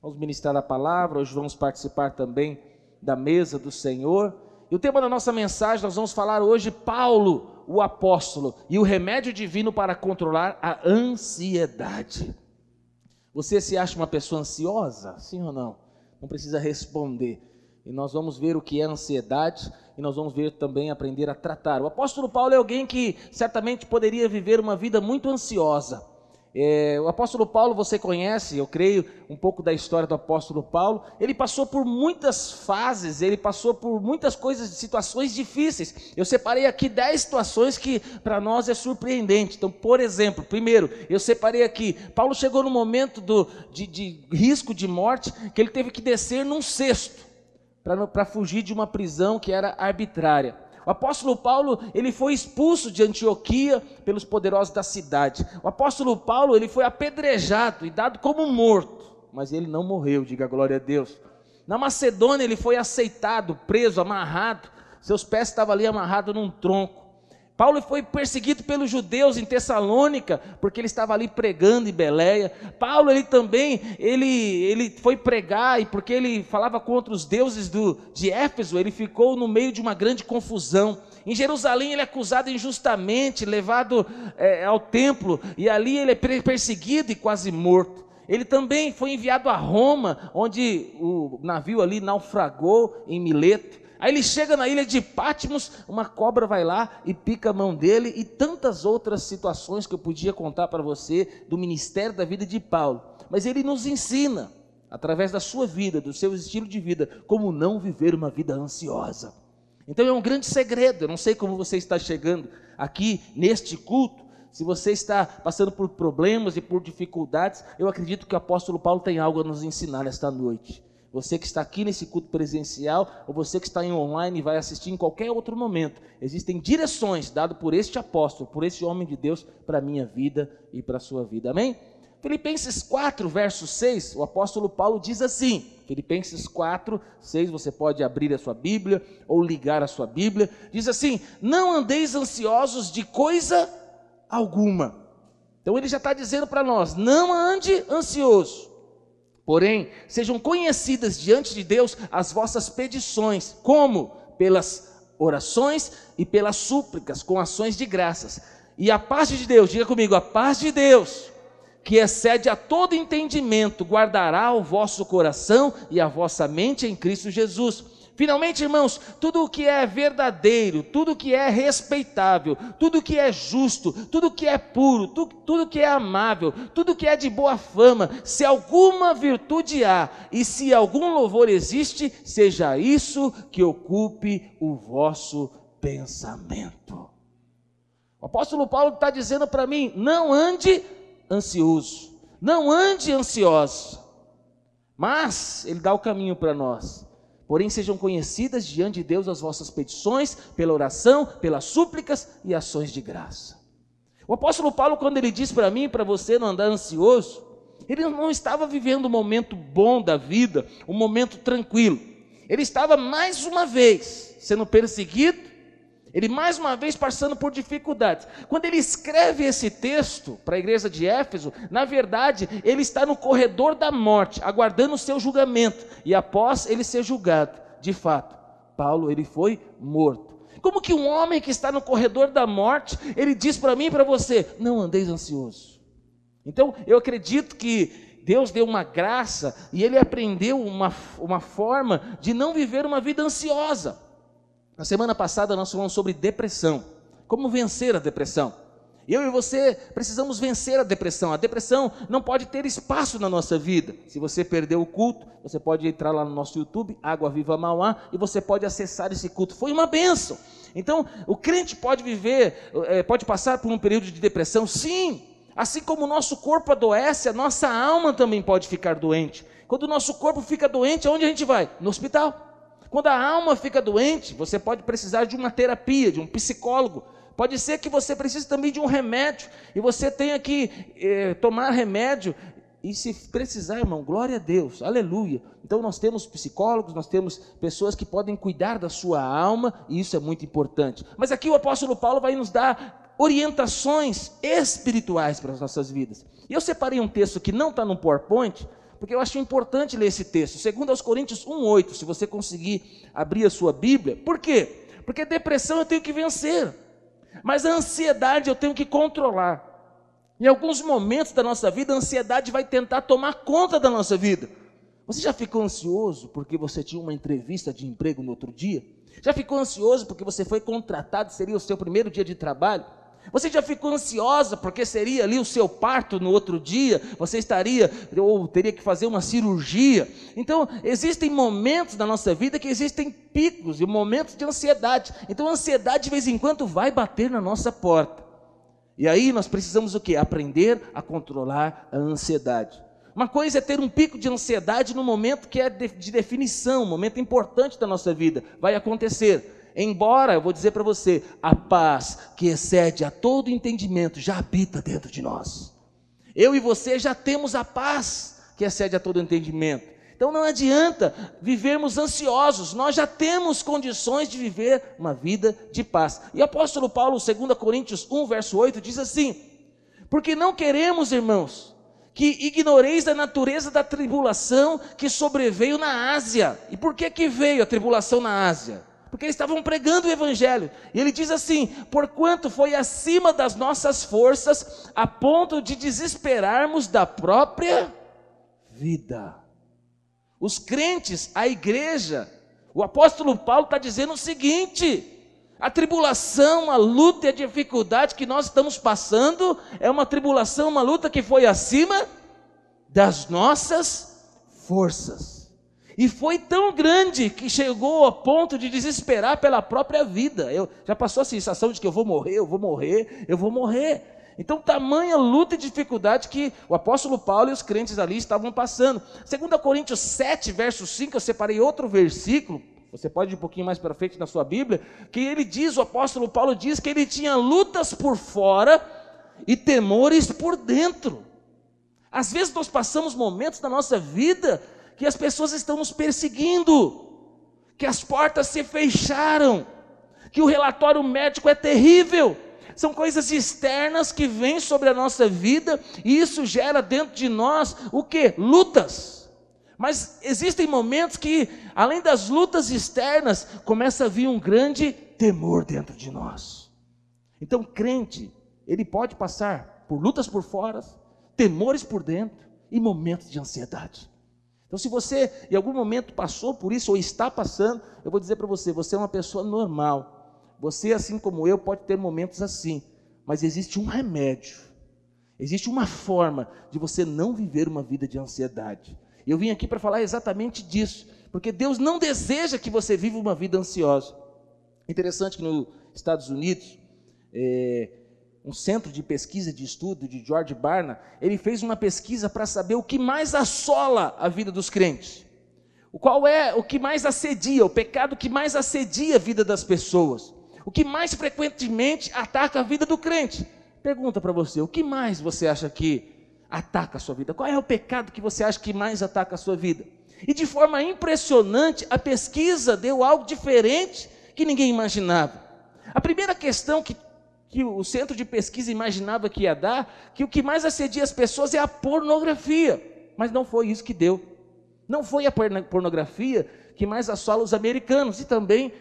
Vamos ministrar a palavra, hoje vamos participar também da mesa do Senhor. E o tema da nossa mensagem, nós vamos falar hoje Paulo, o apóstolo, e o remédio divino para controlar a ansiedade. Você se acha uma pessoa ansiosa? Sim ou não? Não precisa responder. E nós vamos ver o que é ansiedade e nós vamos ver também aprender a tratar. O apóstolo Paulo é alguém que certamente poderia viver uma vida muito ansiosa. É, o apóstolo Paulo, você conhece, eu creio, um pouco da história do apóstolo Paulo. Ele passou por muitas fases, ele passou por muitas coisas, situações difíceis. Eu separei aqui dez situações que para nós é surpreendente. Então, por exemplo, primeiro, eu separei aqui: Paulo chegou no momento do, de, de risco de morte, que ele teve que descer num cesto para fugir de uma prisão que era arbitrária. O apóstolo Paulo, ele foi expulso de Antioquia pelos poderosos da cidade. O apóstolo Paulo, ele foi apedrejado e dado como morto, mas ele não morreu, diga glória a Deus. Na Macedônia, ele foi aceitado, preso, amarrado. Seus pés estavam ali amarrados num tronco. Paulo foi perseguido pelos judeus em Tessalônica, porque ele estava ali pregando em Beléia. Paulo ele também, ele, ele foi pregar e porque ele falava contra os deuses do, de Éfeso, ele ficou no meio de uma grande confusão. Em Jerusalém ele é acusado injustamente, levado é, ao templo, e ali ele é perseguido e quase morto. Ele também foi enviado a Roma, onde o navio ali naufragou em Mileto. Aí ele chega na ilha de Patmos, uma cobra vai lá e pica a mão dele e tantas outras situações que eu podia contar para você do ministério da vida de Paulo. Mas ele nos ensina, através da sua vida, do seu estilo de vida, como não viver uma vida ansiosa. Então é um grande segredo. Eu não sei como você está chegando aqui neste culto, se você está passando por problemas e por dificuldades, eu acredito que o apóstolo Paulo tem algo a nos ensinar esta noite. Você que está aqui nesse culto presencial, ou você que está em online e vai assistir em qualquer outro momento, existem direções dadas por este apóstolo, por esse homem de Deus, para a minha vida e para a sua vida. Amém? Filipenses 4, verso 6, o apóstolo Paulo diz assim: Filipenses 4, 6, você pode abrir a sua Bíblia ou ligar a sua Bíblia, diz assim: Não andeis ansiosos de coisa alguma. Então ele já está dizendo para nós: não ande ansioso. Porém, sejam conhecidas diante de Deus as vossas petições, como? Pelas orações e pelas súplicas, com ações de graças. E a paz de Deus, diga comigo, a paz de Deus, que excede a todo entendimento, guardará o vosso coração e a vossa mente em Cristo Jesus. Finalmente, irmãos, tudo o que é verdadeiro, tudo o que é respeitável, tudo o que é justo, tudo o que é puro, tudo, tudo que é amável, tudo que é de boa fama, se alguma virtude há e se algum louvor existe, seja isso que ocupe o vosso pensamento. O apóstolo Paulo está dizendo para mim: não ande ansioso, não ande ansioso, mas ele dá o caminho para nós Porém, sejam conhecidas diante de Deus as vossas petições, pela oração, pelas súplicas e ações de graça. O apóstolo Paulo, quando ele diz para mim e para você não andar ansioso, ele não estava vivendo um momento bom da vida, um momento tranquilo. Ele estava mais uma vez sendo perseguido, ele mais uma vez passando por dificuldades. Quando ele escreve esse texto para a igreja de Éfeso, na verdade, ele está no corredor da morte, aguardando o seu julgamento. E após ele ser julgado, de fato, Paulo ele foi morto. Como que um homem que está no corredor da morte, ele diz para mim e para você: não andeis ansioso. Então, eu acredito que Deus deu uma graça e ele aprendeu uma, uma forma de não viver uma vida ansiosa. Na semana passada nós falamos sobre depressão. Como vencer a depressão? Eu e você precisamos vencer a depressão. A depressão não pode ter espaço na nossa vida. Se você perdeu o culto, você pode entrar lá no nosso YouTube, Água Viva Mauá, e você pode acessar esse culto. Foi uma benção. Então, o crente pode viver, é, pode passar por um período de depressão, sim. Assim como o nosso corpo adoece, a nossa alma também pode ficar doente. Quando o nosso corpo fica doente, aonde a gente vai? No hospital. Quando a alma fica doente, você pode precisar de uma terapia, de um psicólogo. Pode ser que você precise também de um remédio e você tenha que eh, tomar remédio. E se precisar, irmão, glória a Deus, aleluia. Então nós temos psicólogos, nós temos pessoas que podem cuidar da sua alma, e isso é muito importante. Mas aqui o apóstolo Paulo vai nos dar orientações espirituais para as nossas vidas. E eu separei um texto que não está no PowerPoint, porque eu acho importante ler esse texto. Segundo aos Coríntios 1:8, se você conseguir abrir a sua Bíblia. Por quê? Porque depressão eu tenho que vencer. Mas a ansiedade eu tenho que controlar. Em alguns momentos da nossa vida, a ansiedade vai tentar tomar conta da nossa vida. Você já ficou ansioso porque você tinha uma entrevista de emprego no outro dia? Já ficou ansioso porque você foi contratado, seria o seu primeiro dia de trabalho? Você já ficou ansiosa porque seria ali o seu parto no outro dia? Você estaria ou teria que fazer uma cirurgia? Então, existem momentos na nossa vida que existem picos e momentos de ansiedade. Então, a ansiedade de vez em quando vai bater na nossa porta. E aí nós precisamos o que? Aprender a controlar a ansiedade. Uma coisa é ter um pico de ansiedade no momento que é de definição, um momento importante da nossa vida. Vai acontecer. Embora, eu vou dizer para você, a paz que excede a todo entendimento já habita dentro de nós. Eu e você já temos a paz que excede a todo entendimento. Então não adianta vivermos ansiosos, nós já temos condições de viver uma vida de paz. E o apóstolo Paulo, 2 Coríntios 1, verso 8, diz assim: Porque não queremos, irmãos, que ignoreis a natureza da tribulação que sobreveio na Ásia. E por que que veio a tribulação na Ásia? Porque eles estavam pregando o evangelho. E ele diz assim: "Porquanto foi acima das nossas forças, a ponto de desesperarmos da própria vida." Os crentes, a igreja, o apóstolo Paulo está dizendo o seguinte: a tribulação, a luta e a dificuldade que nós estamos passando é uma tribulação, uma luta que foi acima das nossas forças. E foi tão grande que chegou ao ponto de desesperar pela própria vida. Eu já passou a sensação de que eu vou morrer, eu vou morrer, eu vou morrer. Então, tamanha luta e dificuldade que o apóstolo Paulo e os crentes ali estavam passando. 2 Coríntios 7, verso 5, eu separei outro versículo, você pode ir um pouquinho mais para frente na sua Bíblia, que ele diz, o apóstolo Paulo diz que ele tinha lutas por fora e temores por dentro. Às vezes nós passamos momentos da nossa vida que as pessoas estão nos perseguindo, que as portas se fecharam, que o relatório médico é terrível, são coisas externas que vêm sobre a nossa vida e isso gera dentro de nós o que? Lutas. Mas existem momentos que, além das lutas externas, começa a vir um grande temor dentro de nós. Então, crente, ele pode passar por lutas por fora, temores por dentro e momentos de ansiedade. Então, se você em algum momento passou por isso ou está passando, eu vou dizer para você: você é uma pessoa normal. Você, assim como eu, pode ter momentos assim, mas existe um remédio, existe uma forma de você não viver uma vida de ansiedade. Eu vim aqui para falar exatamente disso, porque Deus não deseja que você viva uma vida ansiosa. Interessante que nos Estados Unidos, é, um centro de pesquisa de estudo de George Barna, ele fez uma pesquisa para saber o que mais assola a vida dos crentes. O qual é o que mais assedia, o pecado que mais assedia a vida das pessoas o que mais frequentemente ataca a vida do crente. Pergunta para você, o que mais você acha que ataca a sua vida? Qual é o pecado que você acha que mais ataca a sua vida? E de forma impressionante, a pesquisa deu algo diferente que ninguém imaginava. A primeira questão que, que o centro de pesquisa imaginava que ia dar, que o que mais assedia as pessoas é a pornografia. Mas não foi isso que deu. Não foi a pornografia que mais assola os americanos e também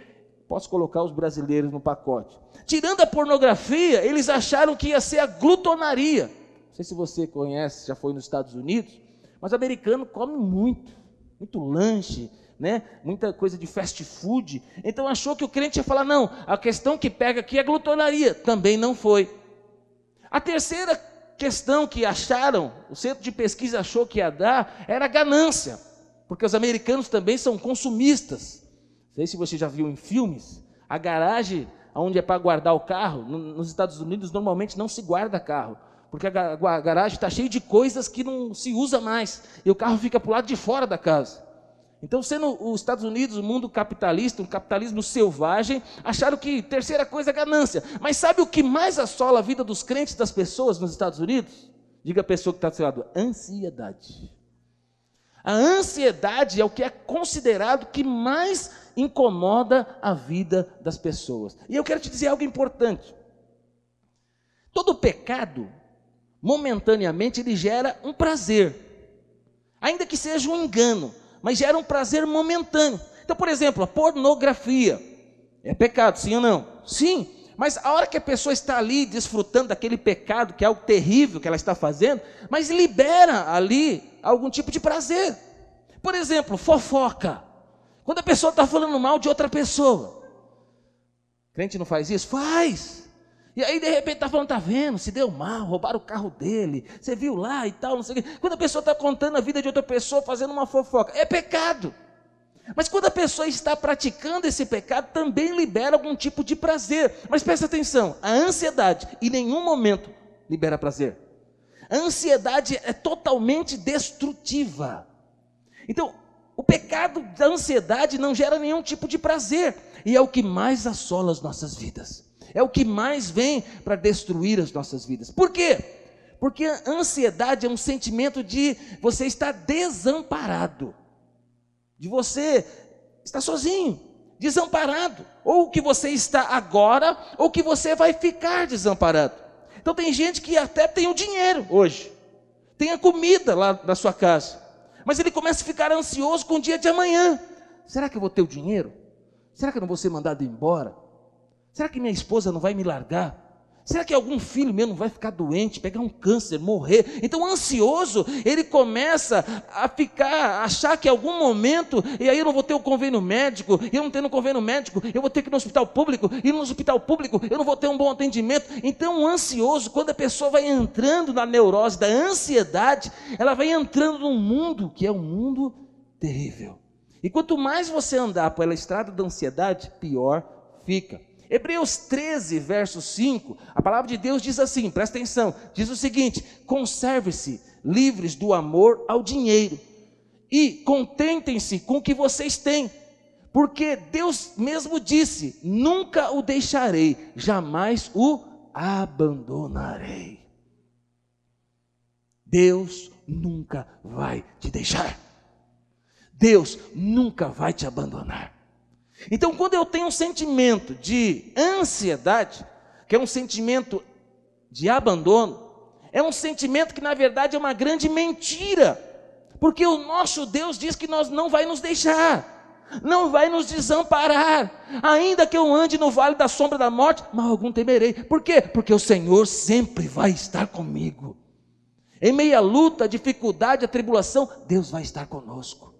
Posso colocar os brasileiros no pacote. Tirando a pornografia, eles acharam que ia ser a glutonaria. Não sei se você conhece, já foi nos Estados Unidos, mas o americano come muito, muito lanche, né? Muita coisa de fast food. Então achou que o crente ia falar: não, a questão que pega aqui é glutonaria. Também não foi. A terceira questão que acharam, o centro de pesquisa achou que ia dar, era ganância, porque os americanos também são consumistas sei se você já viu em filmes, a garagem onde é para guardar o carro, nos Estados Unidos normalmente não se guarda carro, porque a garagem está cheia de coisas que não se usa mais, e o carro fica para o lado de fora da casa. Então, sendo os Estados Unidos um mundo capitalista, um capitalismo selvagem, acharam que terceira coisa é ganância. Mas sabe o que mais assola a vida dos crentes, das pessoas nos Estados Unidos? Diga a pessoa que está do seu lado: ansiedade. A ansiedade é o que é considerado que mais incomoda a vida das pessoas. E eu quero te dizer algo importante. Todo pecado, momentaneamente, ele gera um prazer. ainda que seja um engano, mas gera um prazer momentâneo. Então, por exemplo, a pornografia é pecado, sim ou não? Sim, mas a hora que a pessoa está ali desfrutando daquele pecado, que é algo terrível que ela está fazendo, mas libera ali algum tipo de prazer. Por exemplo, fofoca. Quando a pessoa está falando mal de outra pessoa. Crente não faz isso? Faz. E aí, de repente, está falando, tá vendo? Se deu mal, roubaram o carro dele, você viu lá e tal, não sei o quê. Quando a pessoa está contando a vida de outra pessoa, fazendo uma fofoca, é pecado. Mas quando a pessoa está praticando esse pecado, também libera algum tipo de prazer. Mas presta atenção: a ansiedade em nenhum momento libera prazer. A ansiedade é totalmente destrutiva. Então, o pecado da ansiedade não gera nenhum tipo de prazer, e é o que mais assola as nossas vidas é o que mais vem para destruir as nossas vidas. Por quê? Porque a ansiedade é um sentimento de você estar desamparado, de você estar sozinho, desamparado, ou que você está agora, ou que você vai ficar desamparado. Então tem gente que até tem o dinheiro hoje, tem a comida lá na sua casa, mas ele começa a ficar ansioso com o dia de amanhã. Será que eu vou ter o dinheiro? Será que eu não vou ser mandado embora? Será que minha esposa não vai me largar? Será que algum filho meu não vai ficar doente, pegar um câncer, morrer? Então, ansioso, ele começa a ficar, a achar que em algum momento, e aí eu não vou ter o um convênio médico, e eu não tendo um convênio médico, eu vou ter que ir no hospital público, e no hospital público eu não vou ter um bom atendimento. Então, ansioso, quando a pessoa vai entrando na neurose da ansiedade, ela vai entrando num mundo que é um mundo terrível. E quanto mais você andar pela estrada da ansiedade, pior fica. Hebreus 13, verso 5, a palavra de Deus diz assim, presta atenção, diz o seguinte: conserve-se livres do amor ao dinheiro e contentem-se com o que vocês têm, porque Deus mesmo disse: nunca o deixarei, jamais o abandonarei. Deus nunca vai te deixar. Deus nunca vai te abandonar. Então, quando eu tenho um sentimento de ansiedade, que é um sentimento de abandono, é um sentimento que na verdade é uma grande mentira, porque o nosso Deus diz que nós não vai nos deixar, não vai nos desamparar, ainda que eu ande no vale da sombra da morte, mal algum temerei. Por quê? Porque o Senhor sempre vai estar comigo. Em meia luta, dificuldade, a tribulação, Deus vai estar conosco.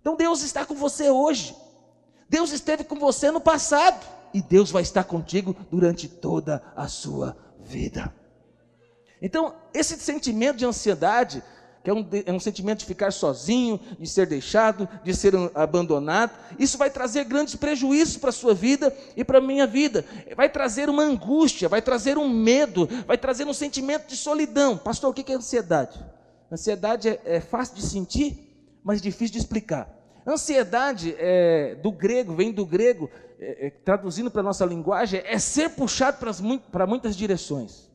Então Deus está com você hoje. Deus esteve com você no passado e Deus vai estar contigo durante toda a sua vida. Então, esse sentimento de ansiedade, que é um, é um, sentimento de ficar sozinho, de ser deixado, de ser abandonado, isso vai trazer grandes prejuízos para a sua vida e para a minha vida. Vai trazer uma angústia, vai trazer um medo, vai trazer um sentimento de solidão. Pastor, o que é ansiedade? Ansiedade é, é fácil de sentir, mas difícil de explicar. Ansiedade é, do grego, vem do grego, é, é, traduzindo para a nossa linguagem, é ser puxado para muitas direções.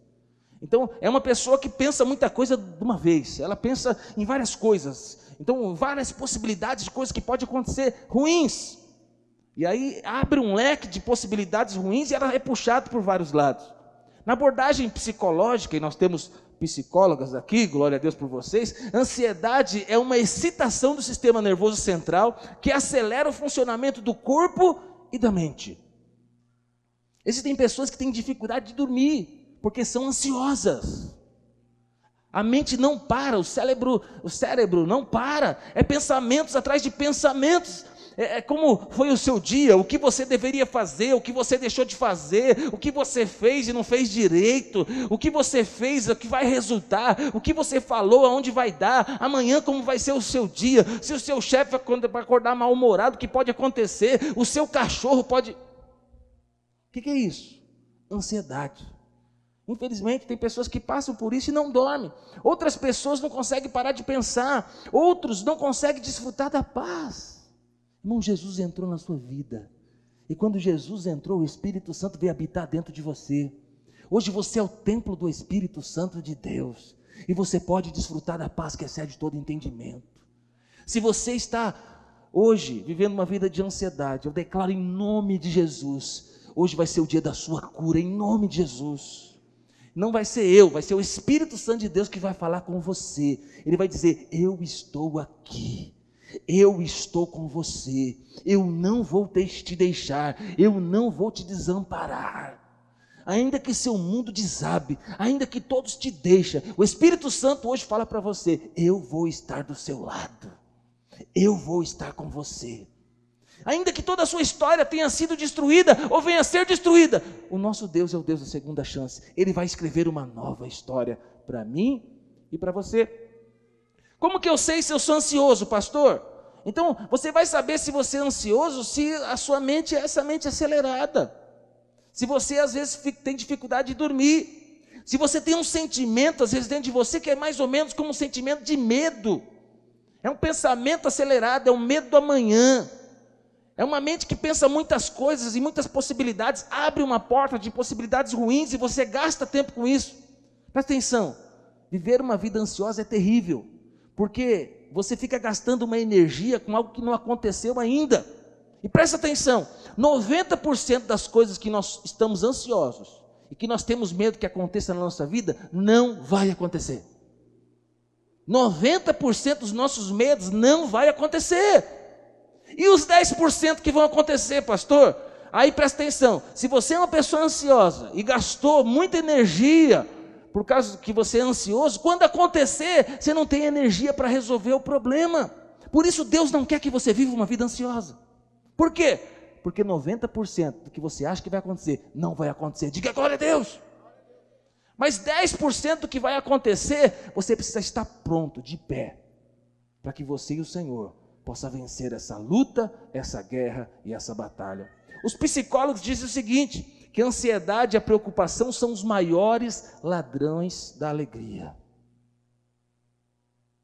Então, é uma pessoa que pensa muita coisa de uma vez, ela pensa em várias coisas, então, várias possibilidades de coisas que podem acontecer ruins. E aí abre um leque de possibilidades ruins e ela é puxada por vários lados. Na abordagem psicológica, e nós temos psicólogas aqui, glória a Deus por vocês, ansiedade é uma excitação do sistema nervoso central que acelera o funcionamento do corpo e da mente. Existem pessoas que têm dificuldade de dormir porque são ansiosas. A mente não para, o cérebro, o cérebro não para, é pensamentos atrás de pensamentos é, é, como foi o seu dia, o que você deveria fazer, o que você deixou de fazer, o que você fez e não fez direito, o que você fez, o que vai resultar, o que você falou, aonde vai dar, amanhã como vai ser o seu dia, se o seu chefe vai acordar mal-humorado, o que pode acontecer, o seu cachorro pode. O que, que é isso? Ansiedade. Infelizmente, tem pessoas que passam por isso e não dormem. Outras pessoas não conseguem parar de pensar. Outros não conseguem desfrutar da paz. Irmão, Jesus entrou na sua vida. E quando Jesus entrou, o Espírito Santo veio habitar dentro de você. Hoje você é o templo do Espírito Santo de Deus. E você pode desfrutar da paz que excede todo entendimento. Se você está hoje vivendo uma vida de ansiedade, eu declaro em nome de Jesus. Hoje vai ser o dia da sua cura, em nome de Jesus. Não vai ser eu, vai ser o Espírito Santo de Deus que vai falar com você. Ele vai dizer: Eu estou aqui. Eu estou com você. Eu não vou te deixar. Eu não vou te desamparar. Ainda que seu mundo desabe, ainda que todos te deixem, o Espírito Santo hoje fala para você: Eu vou estar do seu lado. Eu vou estar com você. Ainda que toda a sua história tenha sido destruída ou venha a ser destruída, o nosso Deus é o Deus da segunda chance. Ele vai escrever uma nova história para mim e para você. Como que eu sei se eu sou ansioso, pastor? Então, você vai saber se você é ansioso se a sua mente é essa mente acelerada. Se você às vezes tem dificuldade de dormir. Se você tem um sentimento, às vezes dentro de você, que é mais ou menos como um sentimento de medo. É um pensamento acelerado, é um medo do amanhã. É uma mente que pensa muitas coisas e muitas possibilidades, abre uma porta de possibilidades ruins e você gasta tempo com isso. Presta atenção, viver uma vida ansiosa é terrível, porque você fica gastando uma energia com algo que não aconteceu ainda. E presta atenção, 90% das coisas que nós estamos ansiosos e que nós temos medo que aconteça na nossa vida, não vai acontecer. 90% dos nossos medos não vai acontecer. E os 10% que vão acontecer, pastor? Aí presta atenção: se você é uma pessoa ansiosa e gastou muita energia por causa que você é ansioso, quando acontecer, você não tem energia para resolver o problema. Por isso Deus não quer que você viva uma vida ansiosa. Por quê? Porque 90% do que você acha que vai acontecer não vai acontecer. Diga glória a Deus. Mas 10% do que vai acontecer, você precisa estar pronto, de pé, para que você e o Senhor possa vencer essa luta, essa guerra e essa batalha. Os psicólogos dizem o seguinte: que a ansiedade e a preocupação são os maiores ladrões da alegria.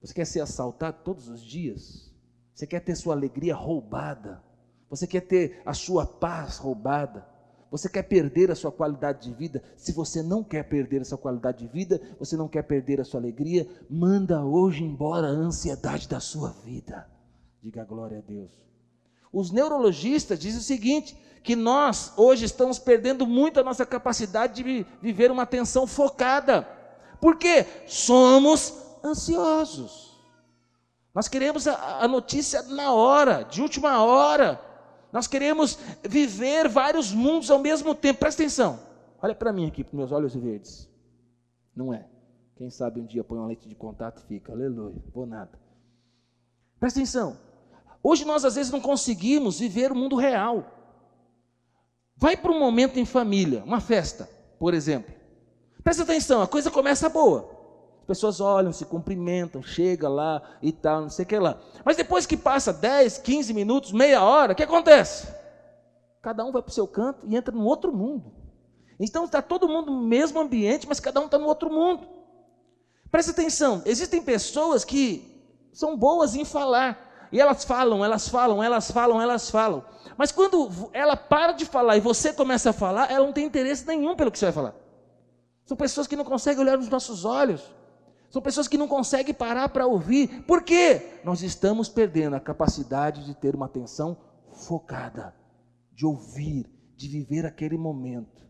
Você quer ser assaltado todos os dias? Você quer ter sua alegria roubada? Você quer ter a sua paz roubada? Você quer perder a sua qualidade de vida? Se você não quer perder a sua qualidade de vida, você não quer perder a sua alegria, manda hoje embora a ansiedade da sua vida. Diga glória a Deus. Os neurologistas dizem o seguinte: que nós hoje estamos perdendo muito a nossa capacidade de viver uma atenção focada. Porque somos ansiosos. Nós queremos a, a notícia na hora, de última hora. Nós queremos viver vários mundos ao mesmo tempo. Presta atenção. Olha para mim aqui, para meus olhos verdes. Não é. Quem sabe um dia põe uma lente de contato e fica. Aleluia. Vou nada. Presta atenção. Hoje nós às vezes não conseguimos viver o mundo real. Vai para um momento em família, uma festa, por exemplo. Presta atenção, a coisa começa boa. As pessoas olham, se cumprimentam, chega lá e tal, não sei o que lá. Mas depois que passa 10, 15 minutos, meia hora, o que acontece? Cada um vai para o seu canto e entra num outro mundo. Então está todo mundo no mesmo ambiente, mas cada um está no outro mundo. Presta atenção, existem pessoas que são boas em falar, e elas falam, elas falam, elas falam, elas falam. Mas quando ela para de falar e você começa a falar, ela não tem interesse nenhum pelo que você vai falar. São pessoas que não conseguem olhar nos nossos olhos. São pessoas que não conseguem parar para ouvir. Por quê? Nós estamos perdendo a capacidade de ter uma atenção focada, de ouvir, de viver aquele momento.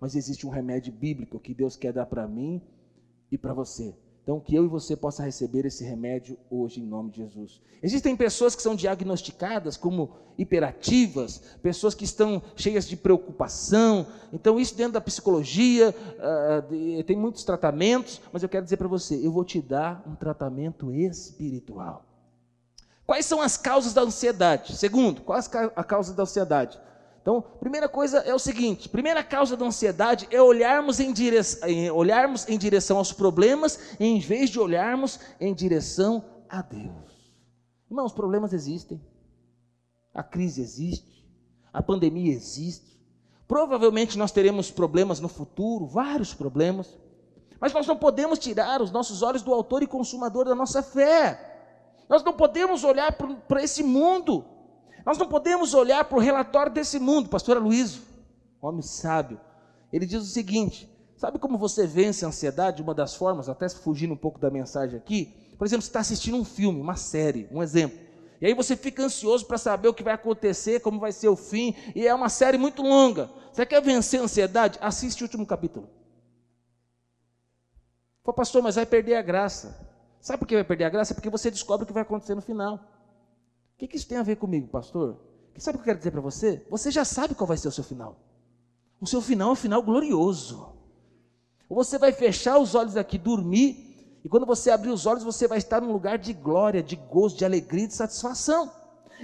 Mas existe um remédio bíblico que Deus quer dar para mim e para você. Então, que eu e você possa receber esse remédio hoje em nome de Jesus. Existem pessoas que são diagnosticadas como hiperativas, pessoas que estão cheias de preocupação. Então, isso dentro da psicologia, uh, tem muitos tratamentos, mas eu quero dizer para você: eu vou te dar um tratamento espiritual. Quais são as causas da ansiedade? Segundo, qual a causa da ansiedade? Então, primeira coisa é o seguinte: primeira causa da ansiedade é olharmos em, direção, olharmos em direção aos problemas em vez de olharmos em direção a Deus. Irmãos, problemas existem, a crise existe, a pandemia existe. Provavelmente nós teremos problemas no futuro, vários problemas, mas nós não podemos tirar os nossos olhos do autor e consumador da nossa fé. Nós não podemos olhar para esse mundo nós não podemos olhar para o relatório desse mundo, pastor Luiz, homem sábio. Ele diz o seguinte: sabe como você vence a ansiedade? Uma das formas, até fugindo um pouco da mensagem aqui, por exemplo, você está assistindo um filme, uma série, um exemplo. E aí você fica ansioso para saber o que vai acontecer, como vai ser o fim, e é uma série muito longa. Você quer vencer a ansiedade? Assiste o último capítulo. Falei, pastor, mas vai perder a graça. Sabe por que vai perder a graça? Porque você descobre o que vai acontecer no final. O que, que isso tem a ver comigo, pastor? Sabe o que eu quero dizer para você? Você já sabe qual vai ser o seu final. O seu final é um final glorioso. Você vai fechar os olhos aqui, dormir, e quando você abrir os olhos, você vai estar num lugar de glória, de gozo, de alegria, de satisfação.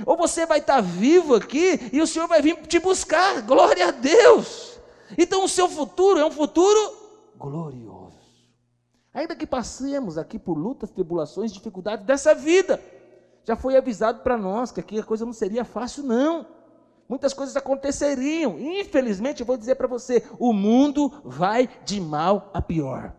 Ou você vai estar vivo aqui e o Senhor vai vir te buscar. Glória a Deus. Então o seu futuro é um futuro glorioso. Ainda que passemos aqui por lutas, tribulações, dificuldades dessa vida, já foi avisado para nós que aqui a coisa não seria fácil, não. Muitas coisas aconteceriam. Infelizmente, eu vou dizer para você: o mundo vai de mal a pior.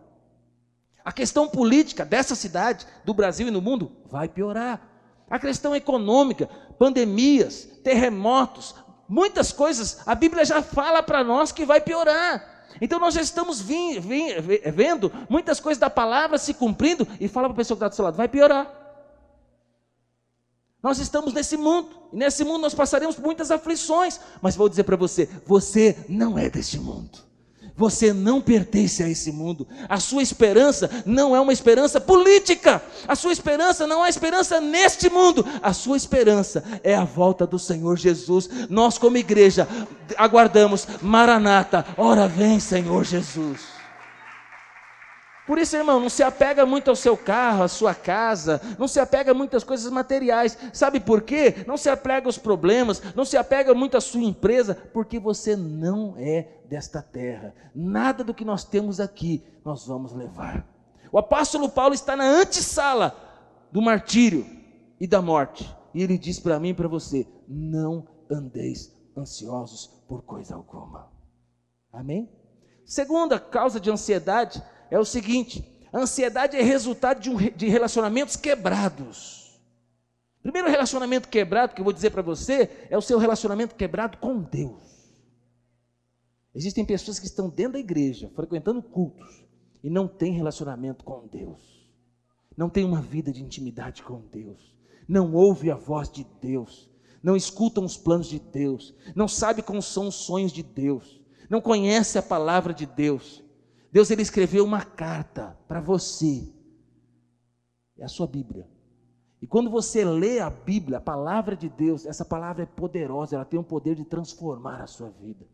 A questão política dessa cidade, do Brasil e no mundo, vai piorar. A questão econômica, pandemias, terremotos, muitas coisas, a Bíblia já fala para nós que vai piorar. Então nós já estamos vi, vi, vendo muitas coisas da palavra se cumprindo e fala para a pessoa que está do seu lado, vai piorar. Nós estamos nesse mundo, e nesse mundo nós passaremos muitas aflições, mas vou dizer para você: você não é deste mundo. Você não pertence a esse mundo. A sua esperança não é uma esperança política. A sua esperança não é esperança neste mundo. A sua esperança é a volta do Senhor Jesus. Nós, como igreja, aguardamos Maranata. Ora vem, Senhor Jesus. Por isso, irmão, não se apega muito ao seu carro, à sua casa, não se apega muito às coisas materiais. Sabe por quê? Não se apega aos problemas, não se apega muito à sua empresa, porque você não é desta terra. Nada do que nós temos aqui nós vamos levar. O apóstolo Paulo está na antessala do martírio e da morte. E ele diz para mim e para você: não andeis ansiosos por coisa alguma. Amém? Segunda causa de ansiedade é o seguinte: ansiedade é resultado de, um, de relacionamentos quebrados. Primeiro relacionamento quebrado que eu vou dizer para você é o seu relacionamento quebrado com Deus. Existem pessoas que estão dentro da igreja, frequentando cultos, e não têm relacionamento com Deus, não tem uma vida de intimidade com Deus, não ouve a voz de Deus, não escutam os planos de Deus, não sabe como são os sonhos de Deus, não conhece a palavra de Deus, Deus ele escreveu uma carta para você. É a sua Bíblia. E quando você lê a Bíblia, a palavra de Deus, essa palavra é poderosa, ela tem o poder de transformar a sua vida.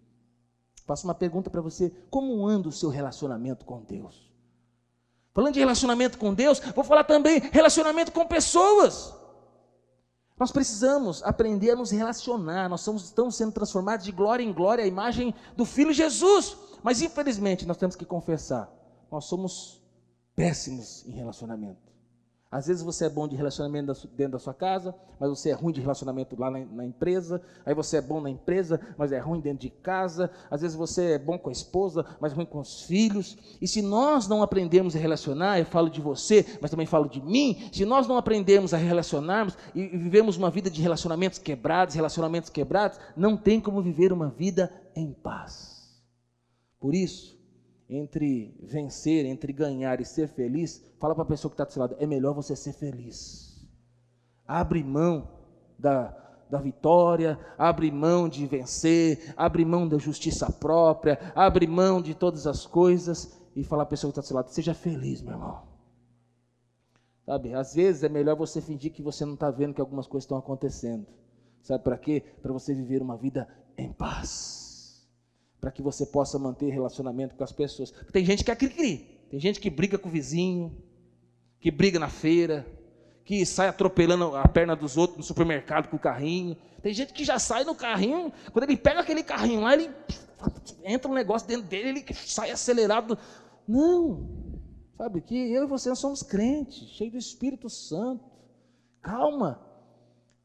Faço uma pergunta para você: como anda o seu relacionamento com Deus? Falando de relacionamento com Deus, vou falar também relacionamento com pessoas. Nós precisamos aprender a nos relacionar, nós somos, estamos sendo transformados de glória em glória à imagem do Filho Jesus. Mas infelizmente nós temos que confessar, nós somos péssimos em relacionamento. Às vezes você é bom de relacionamento dentro da sua casa, mas você é ruim de relacionamento lá na, na, empresa. Aí você é bom na empresa, mas é ruim dentro de casa. Às vezes você é bom com a esposa, mas ruim com os filhos. E se nós não aprendermos a relacionar, eu falo de você, mas também falo de mim. Se nós não aprendermos a relacionarmos e, e vivemos uma vida de relacionamentos quebrados, relacionamentos quebrados, não tem como viver uma vida em paz. Por isso, entre vencer, entre ganhar e ser feliz, fala para a pessoa que está do seu lado: é melhor você ser feliz. Abre mão da, da vitória, abre mão de vencer, abre mão da justiça própria, abre mão de todas as coisas e fala para a pessoa que está do seu lado: seja feliz, meu irmão. Sabe, às vezes é melhor você fingir que você não está vendo que algumas coisas estão acontecendo. Sabe para quê? Para você viver uma vida em paz para que você possa manter relacionamento com as pessoas. Tem gente que é cri-cri, tem gente que briga com o vizinho, que briga na feira, que sai atropelando a perna dos outros no supermercado com o carrinho. Tem gente que já sai no carrinho, quando ele pega aquele carrinho lá, ele entra um negócio dentro dele, ele sai acelerado. Não, sabe que eu e você somos crentes, cheios do Espírito Santo. Calma.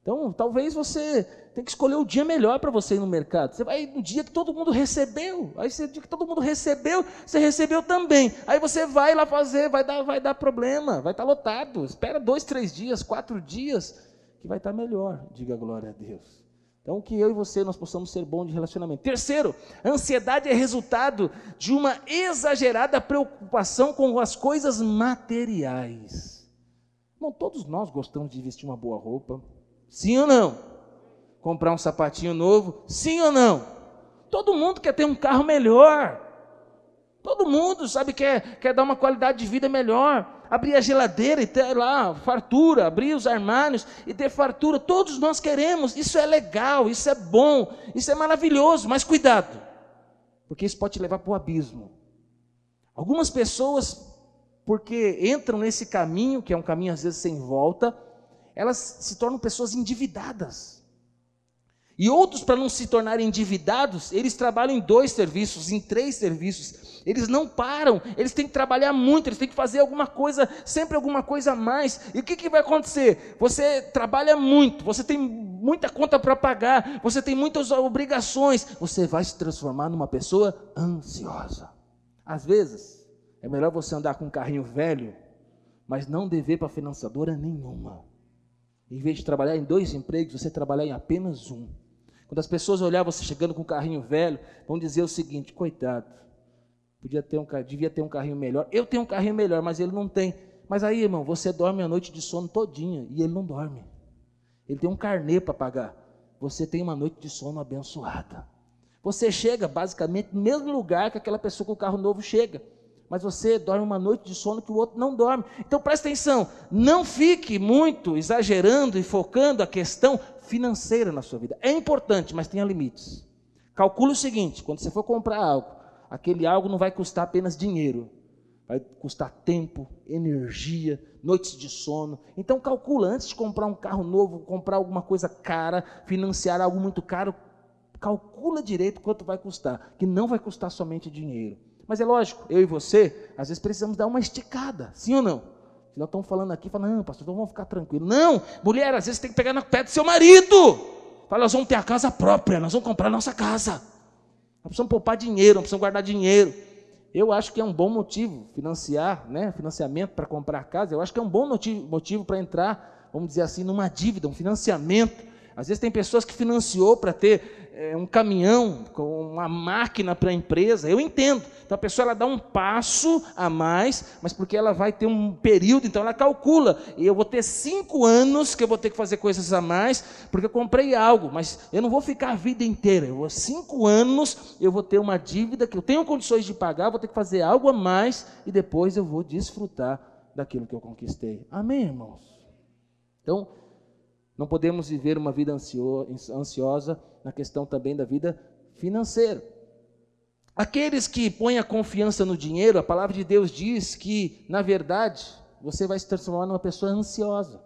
Então, talvez você tem que escolher o dia melhor para você ir no mercado. Você vai no dia que todo mundo recebeu. Aí no dia que todo mundo recebeu, você recebeu também. Aí você vai lá fazer, vai dar, vai dar problema, vai estar tá lotado. Espera dois, três dias, quatro dias, que vai estar tá melhor. Diga glória a Deus. Então, que eu e você nós possamos ser bons de relacionamento. Terceiro, a ansiedade é resultado de uma exagerada preocupação com as coisas materiais. Não, todos nós gostamos de vestir uma boa roupa. Sim ou não? Comprar um sapatinho novo? Sim ou não? Todo mundo quer ter um carro melhor. Todo mundo, sabe, quer, quer dar uma qualidade de vida melhor. Abrir a geladeira e ter lá fartura, abrir os armários e ter fartura. Todos nós queremos. Isso é legal, isso é bom, isso é maravilhoso. Mas cuidado, porque isso pode te levar para o abismo. Algumas pessoas, porque entram nesse caminho, que é um caminho às vezes sem volta, elas se tornam pessoas endividadas. E outros, para não se tornarem endividados, eles trabalham em dois serviços, em três serviços. Eles não param, eles têm que trabalhar muito, eles têm que fazer alguma coisa, sempre alguma coisa a mais. E o que, que vai acontecer? Você trabalha muito, você tem muita conta para pagar, você tem muitas obrigações, você vai se transformar numa pessoa ansiosa. Às vezes, é melhor você andar com um carrinho velho, mas não dever para financiadora nenhuma. Em vez de trabalhar em dois empregos, você trabalhar em apenas um. Quando as pessoas olhar você chegando com um carrinho velho, vão dizer o seguinte: coitado, podia ter um, devia ter um carrinho melhor. Eu tenho um carrinho melhor, mas ele não tem. Mas aí, irmão, você dorme a noite de sono todinha e ele não dorme. Ele tem um carnê para pagar. Você tem uma noite de sono abençoada. Você chega basicamente no mesmo lugar que aquela pessoa com o carro novo chega. Mas você dorme uma noite de sono que o outro não dorme. Então presta atenção, não fique muito exagerando e focando a questão financeira na sua vida. É importante, mas tenha limites. Calcule o seguinte: quando você for comprar algo, aquele algo não vai custar apenas dinheiro, vai custar tempo, energia, noites de sono. Então calcula antes de comprar um carro novo, comprar alguma coisa cara, financiar algo muito caro, calcula direito quanto vai custar, que não vai custar somente dinheiro. Mas é lógico, eu e você, às vezes precisamos dar uma esticada, sim ou não? Nós estamos falando aqui, fala, não, pastor, então vamos ficar tranquilo. Não, mulher, às vezes tem que pegar no pé do seu marido. Fala, nós vamos ter a casa própria, nós vamos comprar a nossa casa. Nós precisamos poupar dinheiro, nós precisamos guardar dinheiro. Eu acho que é um bom motivo financiar, né, financiamento para comprar casa. Eu acho que é um bom motivo, motivo para entrar, vamos dizer assim, numa dívida, um financiamento às vezes tem pessoas que financiou para ter é, um caminhão, uma máquina para a empresa. Eu entendo. Então a pessoa ela dá um passo a mais, mas porque ela vai ter um período, então ela calcula. E eu vou ter cinco anos que eu vou ter que fazer coisas a mais, porque eu comprei algo, mas eu não vou ficar a vida inteira. Eu vou cinco anos, eu vou ter uma dívida que eu tenho condições de pagar, vou ter que fazer algo a mais e depois eu vou desfrutar daquilo que eu conquistei. Amém, irmãos? Então, não podemos viver uma vida ansiosa na questão também da vida financeira. Aqueles que põem a confiança no dinheiro, a palavra de Deus diz que, na verdade, você vai se transformar numa pessoa ansiosa,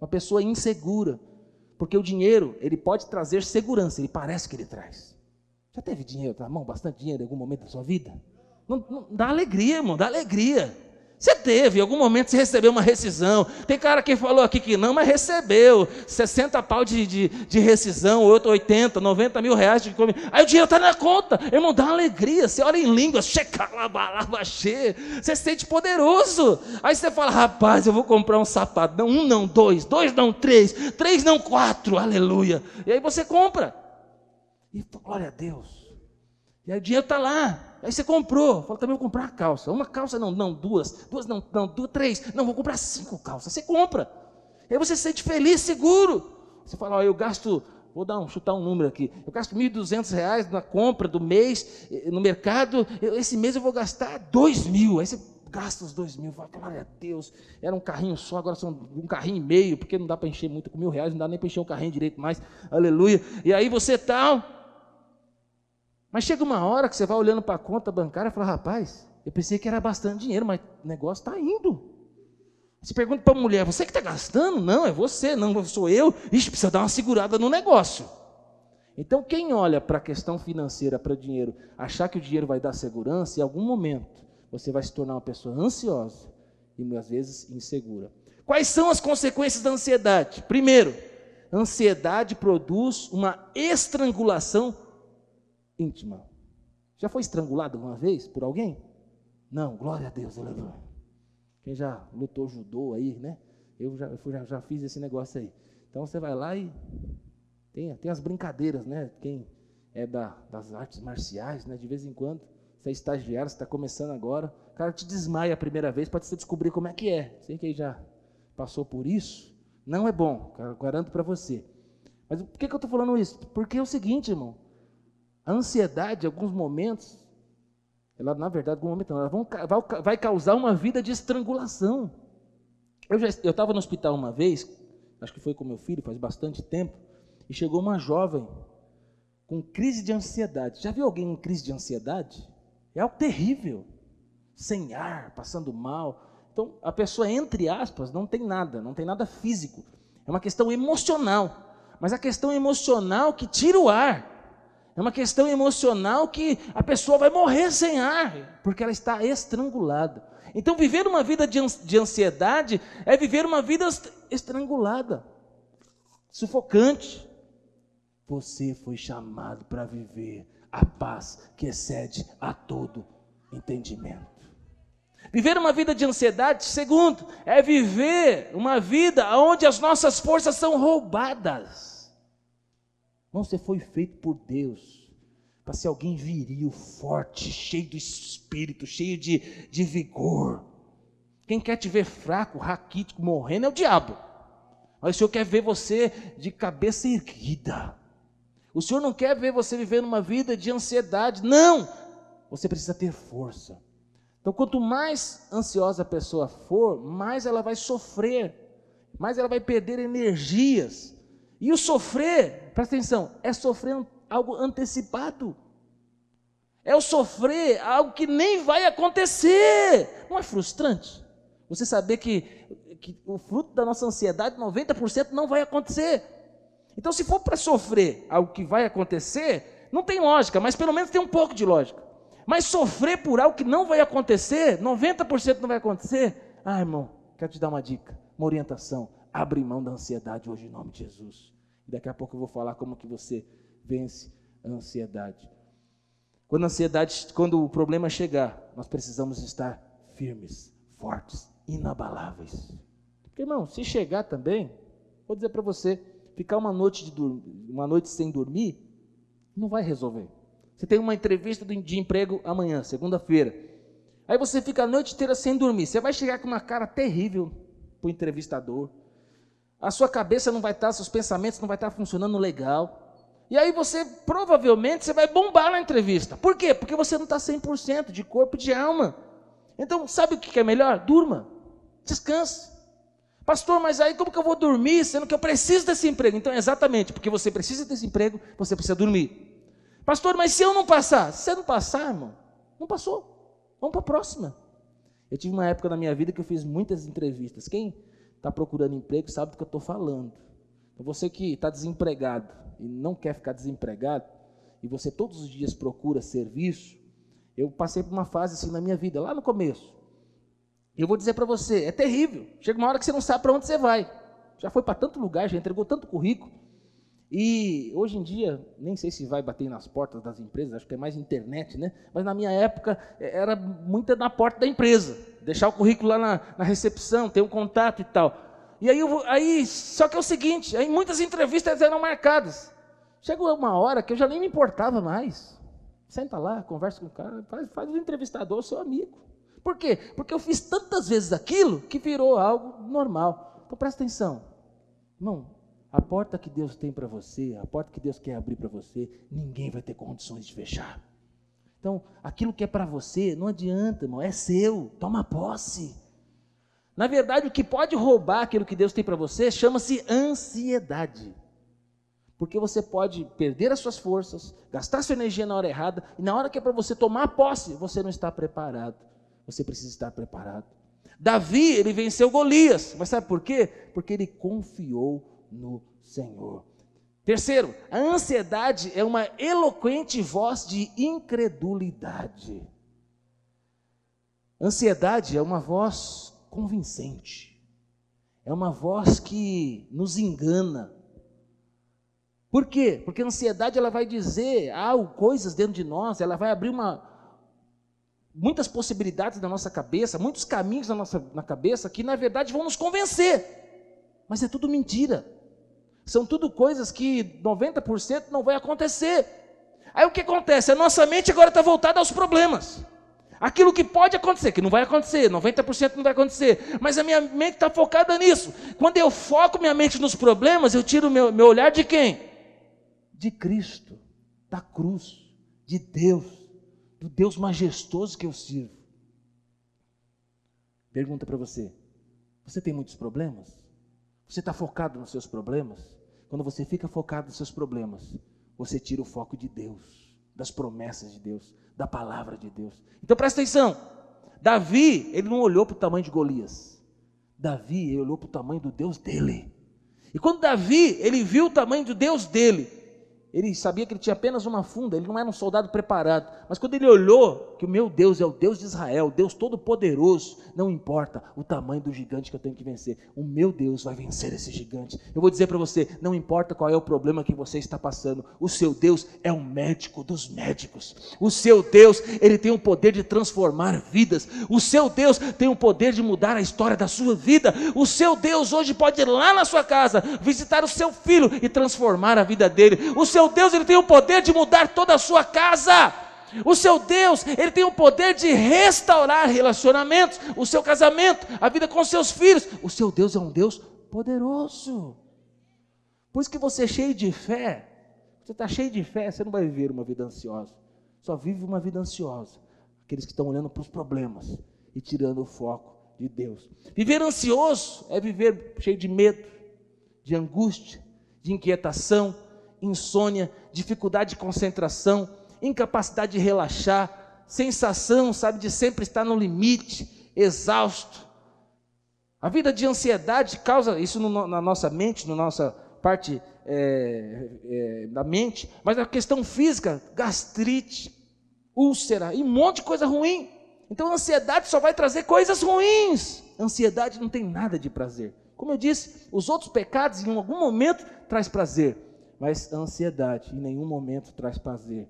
uma pessoa insegura, porque o dinheiro, ele pode trazer segurança, ele parece que ele traz. Já teve dinheiro na mão, bastante dinheiro em algum momento da sua vida? Não, não, dá alegria, irmão, dá alegria. Você teve, em algum momento você recebeu uma rescisão. Tem cara que falou aqui que não, mas recebeu 60 pau de, de, de rescisão, outro 80, 90 mil reais de comer. Aí o dinheiro está na conta. Irmão, dá uma alegria. Você olha em língua, você se sente poderoso. Aí você fala, rapaz, eu vou comprar um sapato. Não, um não, dois, dois não, três, três não, quatro, aleluia. E aí você compra. E glória a Deus. E aí o dinheiro está lá. Aí você comprou, falou, também vou comprar uma calça. Uma calça não, não, duas, duas não, não, duas, três. Não, vou comprar cinco calças. Você compra. Aí você se sente feliz, seguro. Você fala, ó, eu gasto, vou dar um, chutar um número aqui. Eu gasto R$ 1.200 na compra do mês, eh, no mercado. esse mês eu vou gastar dois mil. Aí você gasta os dois mil. Fala, glória a Deus. Era um carrinho só, agora são um carrinho e meio, porque não dá para encher muito com mil reais, não dá nem para encher um carrinho direito mais. Aleluia. E aí você tal. Tá, mas chega uma hora que você vai olhando para a conta bancária e fala, rapaz, eu pensei que era bastante dinheiro, mas o negócio está indo. Você pergunta para a mulher, você que está gastando? Não, é você, não sou eu. Ixi, precisa dar uma segurada no negócio. Então, quem olha para a questão financeira, para o dinheiro, achar que o dinheiro vai dar segurança, em algum momento você vai se tornar uma pessoa ansiosa e às vezes insegura. Quais são as consequências da ansiedade? Primeiro, ansiedade produz uma estrangulação íntima. Já foi estrangulado uma vez por alguém? Não, glória a Deus, aleluia. Quem já lutou judô aí, né? Eu já, já, já fiz esse negócio aí. Então você vai lá e tem, tem as brincadeiras, né? Quem é da, das artes marciais, né? De vez em quando, você é estagiário, você está começando agora, o cara te desmaia a primeira vez para você descobrir como é que é. Sei que já passou por isso. Não é bom, garanto para você. Mas por que, que eu estou falando isso? Porque é o seguinte, irmão. A ansiedade, em alguns momentos, ela na verdade, algum momento, ela vai, vai causar uma vida de estrangulação. Eu estava no hospital uma vez, acho que foi com meu filho, faz bastante tempo, e chegou uma jovem com crise de ansiedade. Já viu alguém em crise de ansiedade? É algo terrível. Sem ar, passando mal. Então, a pessoa, entre aspas, não tem nada, não tem nada físico. É uma questão emocional. Mas a questão emocional que tira o ar. É uma questão emocional que a pessoa vai morrer sem ar, porque ela está estrangulada. Então, viver uma vida de ansiedade é viver uma vida estrangulada, sufocante. Você foi chamado para viver a paz que excede a todo entendimento. Viver uma vida de ansiedade, segundo, é viver uma vida onde as nossas forças são roubadas. Não, você foi feito por Deus para ser alguém viril, forte, cheio do espírito, cheio de, de vigor. Quem quer te ver fraco, raquítico, morrendo é o diabo. Mas o Senhor quer ver você de cabeça erguida. O Senhor não quer ver você vivendo uma vida de ansiedade. Não! Você precisa ter força. Então, quanto mais ansiosa a pessoa for, mais ela vai sofrer, mais ela vai perder energias. E o sofrer, presta atenção, é sofrer algo antecipado. É o sofrer algo que nem vai acontecer. Não é frustrante? Você saber que, que o fruto da nossa ansiedade, 90% não vai acontecer. Então, se for para sofrer algo que vai acontecer, não tem lógica, mas pelo menos tem um pouco de lógica. Mas sofrer por algo que não vai acontecer, 90% não vai acontecer. Ah, irmão, quero te dar uma dica, uma orientação. Abre mão da ansiedade hoje em nome de Jesus. Daqui a pouco eu vou falar como que você vence a ansiedade. Quando a ansiedade, quando o problema chegar, nós precisamos estar firmes, fortes, inabaláveis. Porque, irmão, se chegar também, vou dizer para você, ficar uma noite, de, uma noite sem dormir, não vai resolver. Você tem uma entrevista de emprego amanhã, segunda-feira. Aí você fica a noite inteira sem dormir. Você vai chegar com uma cara terrível para o entrevistador. A sua cabeça não vai estar, seus pensamentos não vai estar funcionando legal. E aí você, provavelmente, você vai bombar na entrevista. Por quê? Porque você não está 100% de corpo e de alma. Então, sabe o que é melhor? Durma. Descanse. Pastor, mas aí como que eu vou dormir, sendo que eu preciso desse emprego? Então, exatamente, porque você precisa desse emprego, você precisa dormir. Pastor, mas se eu não passar? Se você não passar, irmão, não passou. Vamos para a próxima. Eu tive uma época na minha vida que eu fiz muitas entrevistas. Quem está procurando emprego sabe do que eu estou falando. Então, você que está desempregado, e não quer ficar desempregado, e você todos os dias procura serviço, eu passei por uma fase assim na minha vida, lá no começo. E eu vou dizer para você, é terrível. Chega uma hora que você não sabe para onde você vai. Já foi para tanto lugar, já entregou tanto currículo. E hoje em dia, nem sei se vai bater nas portas das empresas, acho que é mais internet, né? Mas na minha época é, era muito na porta da empresa. Deixar o currículo lá na, na recepção, ter um contato e tal. E aí, eu, aí, só que é o seguinte, aí muitas entrevistas eram marcadas. Chegou uma hora que eu já nem me importava mais. Senta lá, conversa com o cara, faz, faz o entrevistador seu amigo. Por quê? Porque eu fiz tantas vezes aquilo que virou algo normal. Então presta atenção. Irmão, a porta que Deus tem para você, a porta que Deus quer abrir para você, ninguém vai ter condições de fechar. Então, aquilo que é para você, não adianta, irmão, é seu, toma posse. Na verdade, o que pode roubar aquilo que Deus tem para você chama-se ansiedade. Porque você pode perder as suas forças, gastar sua energia na hora errada, e na hora que é para você tomar posse, você não está preparado. Você precisa estar preparado. Davi, ele venceu Golias, mas sabe por quê? Porque ele confiou no Senhor. Terceiro, a ansiedade é uma eloquente voz de incredulidade. Ansiedade é uma voz convincente. É uma voz que nos engana. Por quê? Porque a ansiedade ela vai dizer algo, coisas dentro de nós, ela vai abrir uma, muitas possibilidades na nossa cabeça, muitos caminhos na nossa na cabeça que na verdade vão nos convencer. Mas é tudo mentira. São tudo coisas que 90% não vai acontecer. Aí o que acontece? A nossa mente agora está voltada aos problemas. Aquilo que pode acontecer, que não vai acontecer, 90% não vai acontecer, mas a minha mente está focada nisso. Quando eu foco minha mente nos problemas, eu tiro meu, meu olhar de quem? De Cristo, da cruz, de Deus, do Deus majestoso que eu sirvo. Pergunta para você: você tem muitos problemas? Você está focado nos seus problemas? Quando você fica focado nos seus problemas, você tira o foco de Deus, das promessas de Deus, da palavra de Deus. Então presta atenção: Davi, ele não olhou para o tamanho de Golias. Davi, ele olhou para o tamanho do Deus dele. E quando Davi, ele viu o tamanho do Deus dele, ele sabia que ele tinha apenas uma funda, ele não era um soldado preparado. Mas quando ele olhou que o meu Deus é o Deus de Israel, Deus Todo-Poderoso, não importa o tamanho do gigante que eu tenho que vencer, o meu Deus vai vencer esse gigante. Eu vou dizer para você: não importa qual é o problema que você está passando, o seu Deus é o médico dos médicos. O seu Deus, ele tem o poder de transformar vidas. O seu Deus tem o poder de mudar a história da sua vida. O seu Deus hoje pode ir lá na sua casa, visitar o seu filho e transformar a vida dele. O seu seu Deus, ele tem o poder de mudar toda a sua casa. O seu Deus, ele tem o poder de restaurar relacionamentos, o seu casamento, a vida com seus filhos. O seu Deus é um Deus poderoso. Por isso que você é cheio de fé, você está cheio de fé, você não vai viver uma vida ansiosa. Só vive uma vida ansiosa. Aqueles que estão olhando para os problemas e tirando o foco de Deus. Viver ansioso é viver cheio de medo, de angústia, de inquietação, insônia, dificuldade de concentração, incapacidade de relaxar, sensação, sabe, de sempre estar no limite, exausto. A vida de ansiedade causa isso no, na nossa mente, na nossa parte é, é, da mente, mas a questão física, gastrite, úlcera e um monte de coisa ruim. Então a ansiedade só vai trazer coisas ruins. A ansiedade não tem nada de prazer. Como eu disse, os outros pecados em algum momento traz prazer mas a ansiedade em nenhum momento traz prazer.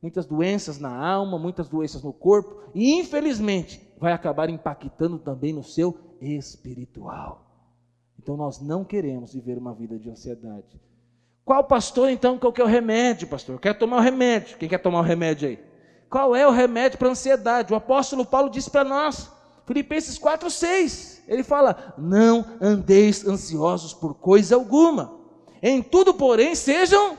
Muitas doenças na alma, muitas doenças no corpo, e infelizmente vai acabar impactando também no seu espiritual. Então nós não queremos viver uma vida de ansiedade. Qual pastor então que é o remédio, pastor? Quer tomar o remédio? Quem quer tomar o remédio aí? Qual é o remédio para a ansiedade? O apóstolo Paulo disse para nós, Filipenses 4:6. Ele fala: "Não andeis ansiosos por coisa alguma, em tudo, porém, sejam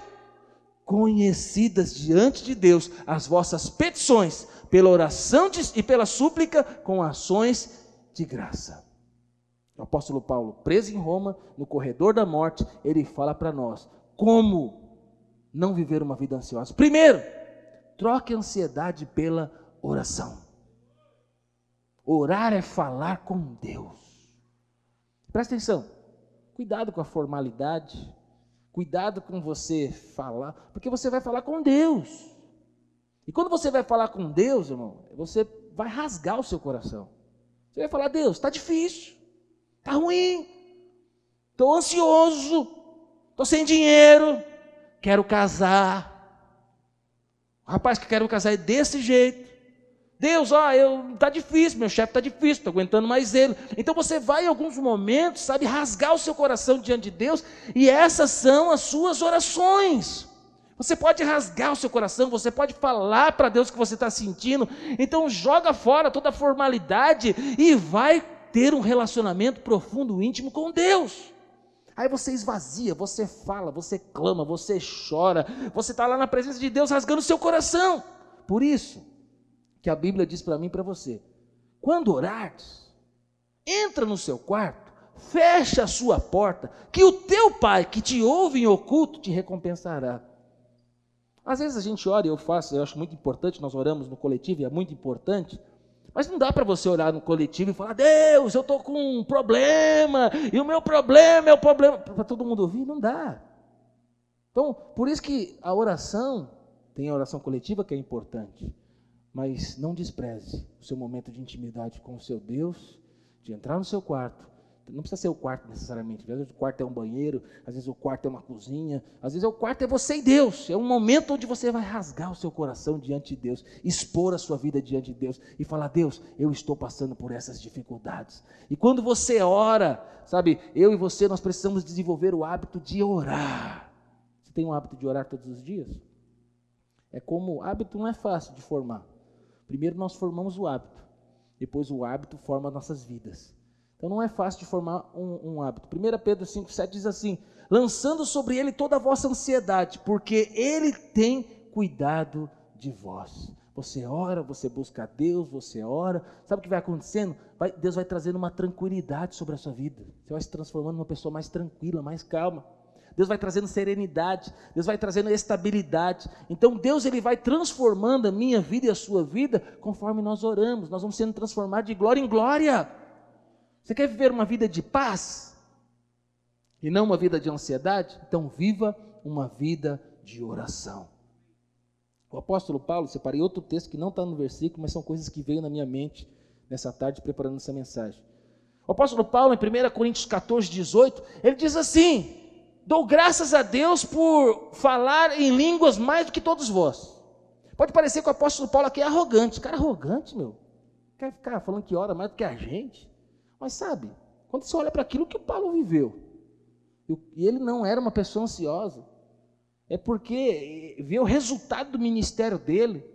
conhecidas diante de Deus as vossas petições, pela oração de, e pela súplica, com ações de graça. O apóstolo Paulo, preso em Roma, no corredor da morte, ele fala para nós como não viver uma vida ansiosa. Primeiro, troque a ansiedade pela oração. Orar é falar com Deus. Presta atenção, cuidado com a formalidade, Cuidado com você falar, porque você vai falar com Deus. E quando você vai falar com Deus, irmão, você vai rasgar o seu coração. Você vai falar: Deus, está difícil, está ruim, estou ansioso, estou sem dinheiro, quero casar. O rapaz que quero casar é desse jeito. Deus, ó, eu tá difícil, meu chefe tá difícil, estou aguentando mais ele. Então você vai em alguns momentos, sabe, rasgar o seu coração diante de Deus, e essas são as suas orações. Você pode rasgar o seu coração, você pode falar para Deus o que você está sentindo. Então joga fora toda a formalidade e vai ter um relacionamento profundo, íntimo com Deus. Aí você esvazia, você fala, você clama, você chora, você está lá na presença de Deus rasgando o seu coração. Por isso, que a Bíblia diz para mim e para você. Quando orares, entra no seu quarto, fecha a sua porta, que o teu pai que te ouve em oculto te recompensará. Às vezes a gente ora e eu faço, eu acho muito importante, nós oramos no coletivo e é muito importante, mas não dá para você orar no coletivo e falar, Deus, eu estou com um problema, e o meu problema é o problema, para todo mundo ouvir, não dá. Então, por isso que a oração, tem a oração coletiva que é importante, mas não despreze o seu momento de intimidade com o seu Deus, de entrar no seu quarto. Não precisa ser o quarto necessariamente. Às vezes o quarto é um banheiro, às vezes o quarto é uma cozinha, às vezes o quarto é você e Deus. É um momento onde você vai rasgar o seu coração diante de Deus, expor a sua vida diante de Deus e falar: Deus, eu estou passando por essas dificuldades. E quando você ora, sabe, eu e você, nós precisamos desenvolver o hábito de orar. Você tem um hábito de orar todos os dias? É como hábito não é fácil de formar. Primeiro nós formamos o hábito, depois o hábito forma nossas vidas. Então não é fácil de formar um, um hábito. 1 Pedro 5,7 diz assim: lançando sobre ele toda a vossa ansiedade, porque ele tem cuidado de vós. Você ora, você busca a Deus, você ora. Sabe o que vai acontecendo? Vai, Deus vai trazendo uma tranquilidade sobre a sua vida. Você vai se transformando numa pessoa mais tranquila, mais calma. Deus vai trazendo serenidade, Deus vai trazendo estabilidade. Então Deus ele vai transformando a minha vida e a sua vida conforme nós oramos. Nós vamos sendo transformados de glória em glória. Você quer viver uma vida de paz e não uma vida de ansiedade? Então viva uma vida de oração. O apóstolo Paulo, separei outro texto que não está no versículo, mas são coisas que veio na minha mente nessa tarde preparando essa mensagem. O apóstolo Paulo, em 1 Coríntios 14, 18, ele diz assim: Dou graças a Deus por falar em línguas mais do que todos vós. Pode parecer que o apóstolo Paulo aqui é arrogante. Cara, arrogante, meu. Quer ficar falando que ora mais do que a gente. Mas sabe, quando você olha para aquilo que o Paulo viveu, e ele não era uma pessoa ansiosa, é porque vê o resultado do ministério dele,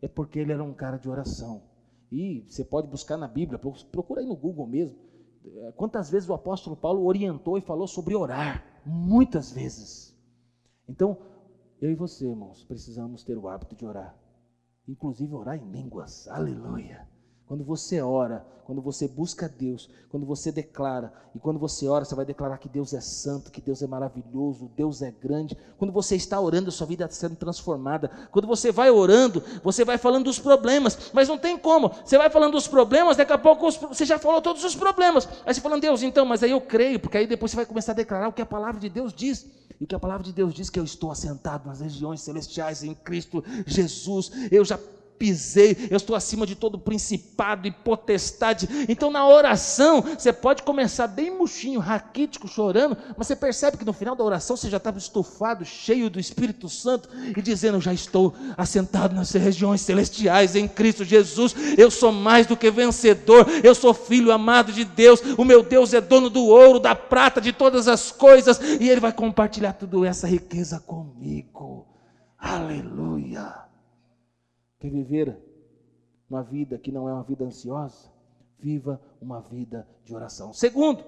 é porque ele era um cara de oração. E você pode buscar na Bíblia, procura aí no Google mesmo. Quantas vezes o apóstolo Paulo orientou e falou sobre orar? Muitas vezes. Então, eu e você, irmãos, precisamos ter o hábito de orar. Inclusive orar em línguas. Aleluia. Quando você ora, quando você busca Deus, quando você declara, e quando você ora, você vai declarar que Deus é santo, que Deus é maravilhoso, Deus é grande. Quando você está orando, a sua vida está sendo transformada. Quando você vai orando, você vai falando dos problemas, mas não tem como. Você vai falando dos problemas, daqui a pouco você já falou todos os problemas. Aí você fala, Deus, então, mas aí eu creio, porque aí depois você vai começar a declarar o que a palavra de Deus diz. E o que a palavra de Deus diz que eu estou assentado nas regiões celestiais em Cristo Jesus. Eu já pisei, eu estou acima de todo principado e potestade. Então, na oração, você pode começar bem murchinho, raquítico, chorando, mas você percebe que no final da oração você já estava estufado, cheio do Espírito Santo e dizendo: Já estou assentado nas regiões celestiais em Cristo Jesus, eu sou mais do que vencedor, eu sou filho amado de Deus, o meu Deus é dono do ouro, da prata, de todas as coisas, e Ele vai compartilhar toda essa riqueza comigo. Aleluia. Quer viver uma vida que não é uma vida ansiosa? Viva uma vida de oração. Segundo,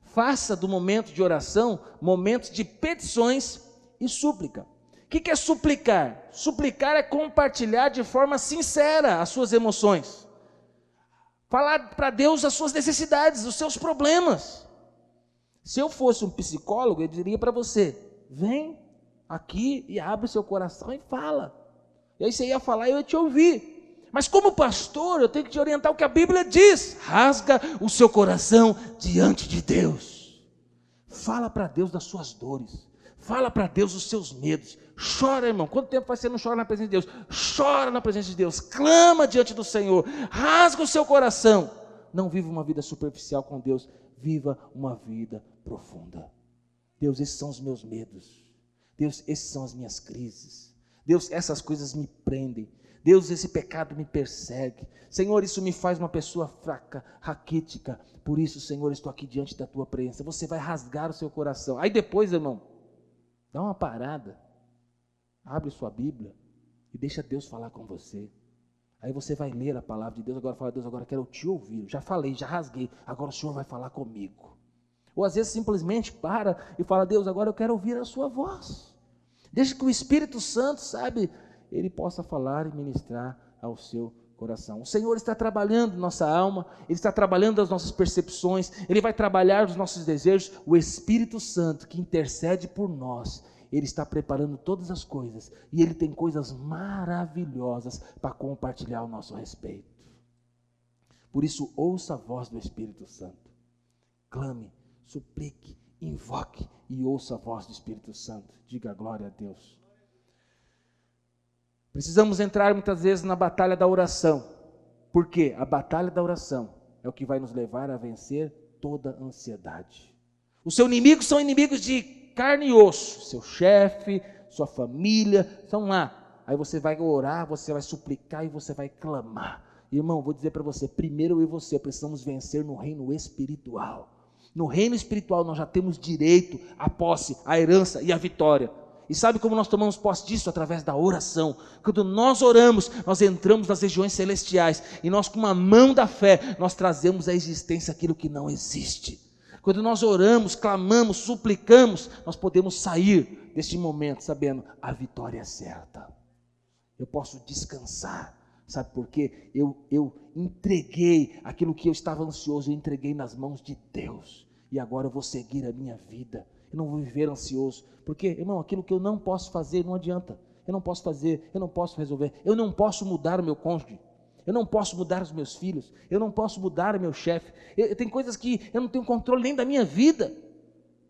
faça do momento de oração momentos de petições e súplica. O que é suplicar? Suplicar é compartilhar de forma sincera as suas emoções. Falar para Deus as suas necessidades, os seus problemas. Se eu fosse um psicólogo, eu diria para você: vem aqui e abre seu coração e fala. E aí você ia falar e eu ia te ouvir. Mas como pastor, eu tenho que te orientar o que a Bíblia diz. Rasga o seu coração diante de Deus. Fala para Deus das suas dores. Fala para Deus os seus medos. Chora, irmão. Quanto tempo vai você não chora na presença de Deus? Chora na presença de Deus. Clama diante do Senhor. Rasga o seu coração. Não viva uma vida superficial com Deus. Viva uma vida profunda. Deus, esses são os meus medos. Deus, esses são as minhas crises. Deus, essas coisas me prendem. Deus, esse pecado me persegue. Senhor, isso me faz uma pessoa fraca, raquítica. Por isso, Senhor, estou aqui diante da tua presença. Você vai rasgar o seu coração. Aí depois, irmão, dá uma parada. Abre sua Bíblia e deixa Deus falar com você. Aí você vai ler a palavra de Deus. Agora fala, Deus, agora quero te ouvir. Já falei, já rasguei. Agora o Senhor vai falar comigo. Ou às vezes simplesmente para e fala, Deus, agora eu quero ouvir a sua voz. Deixe que o Espírito Santo, sabe, ele possa falar e ministrar ao seu coração. O Senhor está trabalhando nossa alma, Ele está trabalhando as nossas percepções, Ele vai trabalhar os nossos desejos. O Espírito Santo que intercede por nós, Ele está preparando todas as coisas e Ele tem coisas maravilhosas para compartilhar ao nosso respeito. Por isso, ouça a voz do Espírito Santo, clame, suplique, invoque e ouça a voz do Espírito Santo. Diga glória a Deus. Precisamos entrar muitas vezes na batalha da oração. Porque a batalha da oração é o que vai nos levar a vencer toda ansiedade. Os seus inimigos são inimigos de carne e osso, seu chefe, sua família, estão lá. Aí você vai orar, você vai suplicar e você vai clamar. Irmão, vou dizer para você, primeiro eu e você precisamos vencer no reino espiritual. No reino espiritual nós já temos direito à posse, à herança e à vitória. E sabe como nós tomamos posse disso? Através da oração. Quando nós oramos, nós entramos nas regiões celestiais e nós, com uma mão da fé, nós trazemos à existência aquilo que não existe. Quando nós oramos, clamamos, suplicamos, nós podemos sair deste momento sabendo a vitória é certa. eu posso descansar. Sabe por quê? Eu, eu entreguei aquilo que eu estava ansioso, eu entreguei nas mãos de Deus. E agora eu vou seguir a minha vida. Eu não vou viver ansioso. Porque, irmão, aquilo que eu não posso fazer não adianta. Eu não posso fazer, eu não posso resolver. Eu não posso mudar o meu cônjuge. Eu não posso mudar os meus filhos. Eu não posso mudar o meu chefe. Tem coisas que eu não tenho controle nem da minha vida.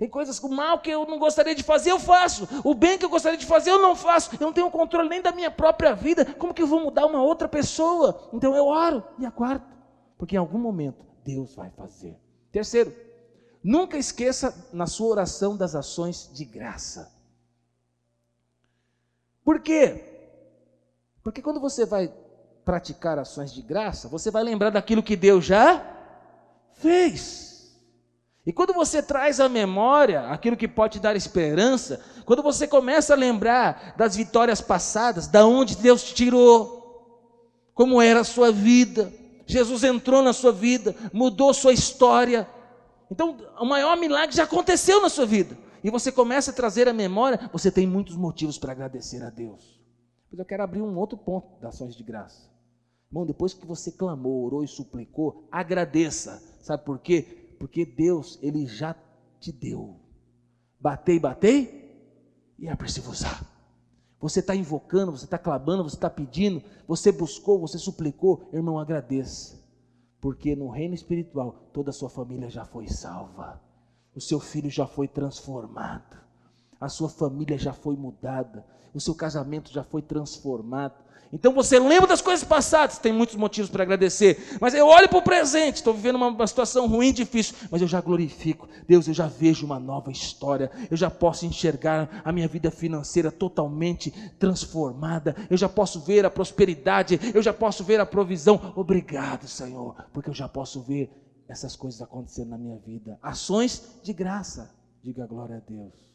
Tem coisas, o mal que eu não gostaria de fazer, eu faço. O bem que eu gostaria de fazer, eu não faço. Eu não tenho controle nem da minha própria vida. Como que eu vou mudar uma outra pessoa? Então eu oro e aguardo. Porque em algum momento Deus vai fazer. Terceiro, nunca esqueça na sua oração das ações de graça. Por quê? Porque quando você vai praticar ações de graça, você vai lembrar daquilo que Deus já fez. E quando você traz à memória aquilo que pode te dar esperança, quando você começa a lembrar das vitórias passadas, da onde Deus te tirou, como era a sua vida, Jesus entrou na sua vida, mudou sua história. Então, o maior milagre já aconteceu na sua vida. E você começa a trazer à memória, você tem muitos motivos para agradecer a Deus. Mas eu quero abrir um outro ponto das ações de graça. Bom, depois que você clamou, orou e suplicou, agradeça. Sabe por quê? Porque Deus, Ele já te deu. Batei, batei, e abre-se-vos. Você está invocando, você está clamando, você está pedindo, você buscou, você suplicou, irmão, agradeça. Porque no reino espiritual, toda a sua família já foi salva, o seu filho já foi transformado, a sua família já foi mudada, o seu casamento já foi transformado, então você lembra das coisas passadas, tem muitos motivos para agradecer. Mas eu olho para o presente, estou vivendo uma, uma, situação ruim, difícil, mas eu já glorifico. Deus, eu já vejo uma nova história. Eu já posso enxergar a minha vida financeira totalmente transformada. Eu já posso ver a prosperidade, eu já posso ver a provisão. Obrigado, Senhor, porque eu já posso ver essas coisas acontecendo na minha vida. Ações de graça. Diga glória a Deus.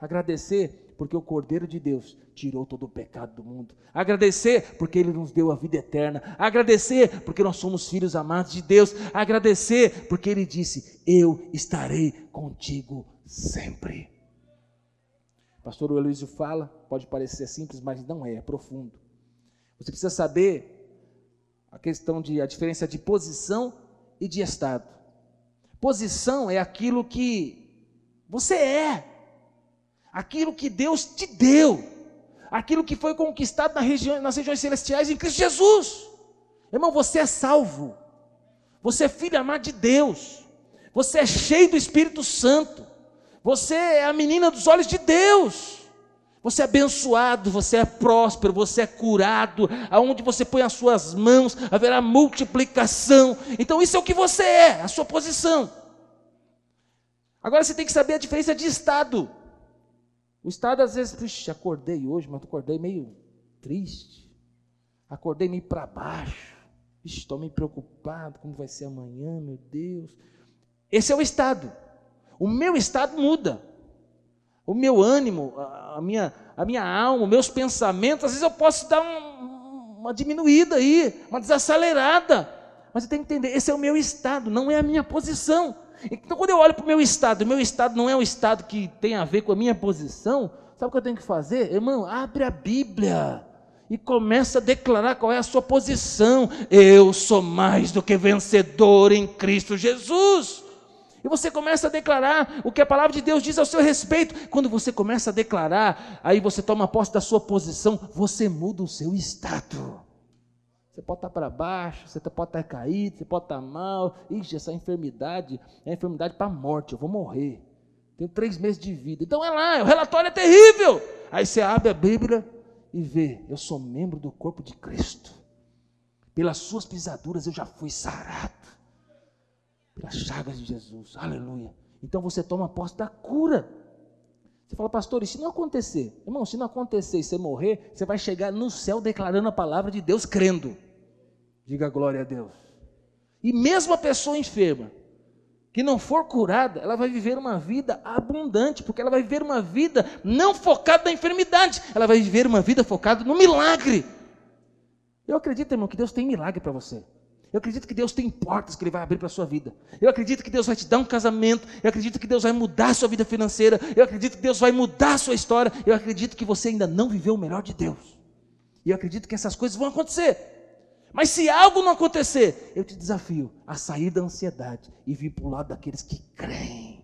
Agradecer porque o Cordeiro de Deus tirou todo o pecado do mundo. Agradecer porque Ele nos deu a vida eterna. Agradecer porque nós somos filhos amados de Deus. Agradecer porque Ele disse: Eu estarei contigo sempre. Pastor Luizio fala, pode parecer simples, mas não é, é profundo. Você precisa saber a questão de a diferença de posição e de estado. Posição é aquilo que você é aquilo que Deus te deu, aquilo que foi conquistado nas regiões, nas regiões celestiais em Cristo Jesus. Irmão, você é salvo, você é filho amado de Deus, você é cheio do Espírito Santo, você é a menina dos olhos de Deus. Você é abençoado, você é próspero, você é curado, aonde você põe as suas mãos, haverá multiplicação. Então, isso é o que você é, a sua posição. Agora você tem que saber a diferença de estado. O estado às vezes, puxa, acordei hoje, mas acordei meio triste. Acordei meio para baixo. Estou meio preocupado, como vai ser amanhã, meu Deus. Esse é o estado. O meu estado muda. O meu ânimo, a minha, a minha alma, meus pensamentos, às vezes eu posso dar um, uma diminuída aí, uma desacelerada. Mas eu tenho que entender, esse é o meu estado, não é a minha posição. Então, quando eu olho para o meu estado, o meu estado não é um estado que tem a ver com a minha posição, sabe o que eu tenho que fazer? Irmão, abre a Bíblia e começa a declarar qual é a sua posição. Eu sou mais do que vencedor em Cristo Jesus. E você começa a declarar o que a palavra de Deus diz ao seu respeito. Quando você começa a declarar, aí você toma posse da sua posição, você muda o seu estado. Você pode estar para baixo, você pode estar caído, você pode estar mal. Ixi, essa enfermidade é enfermidade para a morte, eu vou morrer. Tenho três meses de vida. Então é lá, o relatório é terrível. Aí você abre a Bíblia e vê: eu sou membro do corpo de Cristo. Pelas suas pisaduras eu já fui sarado. Pelas chagas de Jesus. Aleluia. Então você toma posse da cura. Você fala, pastor, e se não acontecer? Irmão, se não acontecer e você morrer, você vai chegar no céu declarando a palavra de Deus, crendo. Diga glória a Deus. E mesmo a pessoa enferma, que não for curada, ela vai viver uma vida abundante, porque ela vai viver uma vida não focada na enfermidade, ela vai viver uma vida focada no milagre. Eu acredito, irmão, que Deus tem milagre para você. Eu acredito que Deus tem portas que Ele vai abrir para a sua vida. Eu acredito que Deus vai te dar um casamento. Eu acredito que Deus vai mudar a sua vida financeira. Eu acredito que Deus vai mudar a sua história. Eu acredito que você ainda não viveu o melhor de Deus. E eu acredito que essas coisas vão acontecer. Mas se algo não acontecer, eu te desafio a sair da ansiedade e vir para o lado daqueles que creem.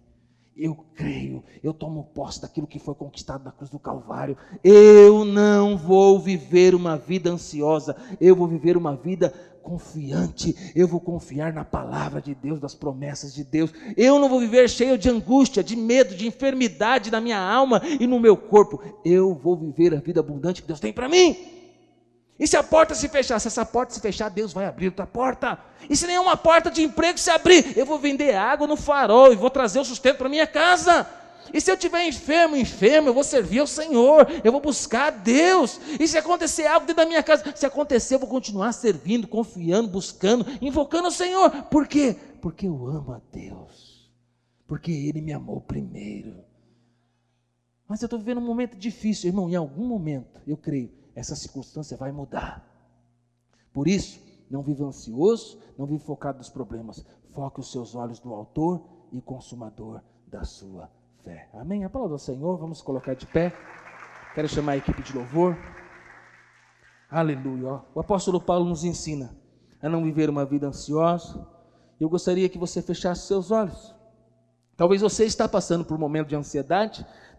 Eu creio, eu tomo posse daquilo que foi conquistado na cruz do Calvário. Eu não vou viver uma vida ansiosa, eu vou viver uma vida confiante, eu vou confiar na palavra de Deus, das promessas de Deus. Eu não vou viver cheio de angústia, de medo, de enfermidade na minha alma e no meu corpo. Eu vou viver a vida abundante que Deus tem para mim. E se a porta se fechar? Se essa porta se fechar, Deus vai abrir outra porta. E se nenhuma porta de emprego se abrir, eu vou vender água no farol e vou trazer o sustento para minha casa. E se eu estiver enfermo, enfermo, eu vou servir ao Senhor, eu vou buscar a Deus. E se acontecer algo dentro da minha casa, se acontecer, eu vou continuar servindo, confiando, buscando, invocando o Senhor. Por quê? Porque eu amo a Deus. Porque Ele me amou primeiro. Mas eu estou vivendo um momento difícil, irmão. Em algum momento, eu creio, essa circunstância vai mudar. Por isso, não viva ansioso, não viva focado nos problemas. Foque os seus olhos no Autor e Consumador da sua fé. Amém? A palavra do Senhor, vamos colocar de pé. Quero chamar a equipe de louvor. Aleluia. O apóstolo Paulo nos ensina a não viver uma vida ansiosa. Eu gostaria que você fechasse seus olhos. Talvez você está passando por um momento de ansiedade,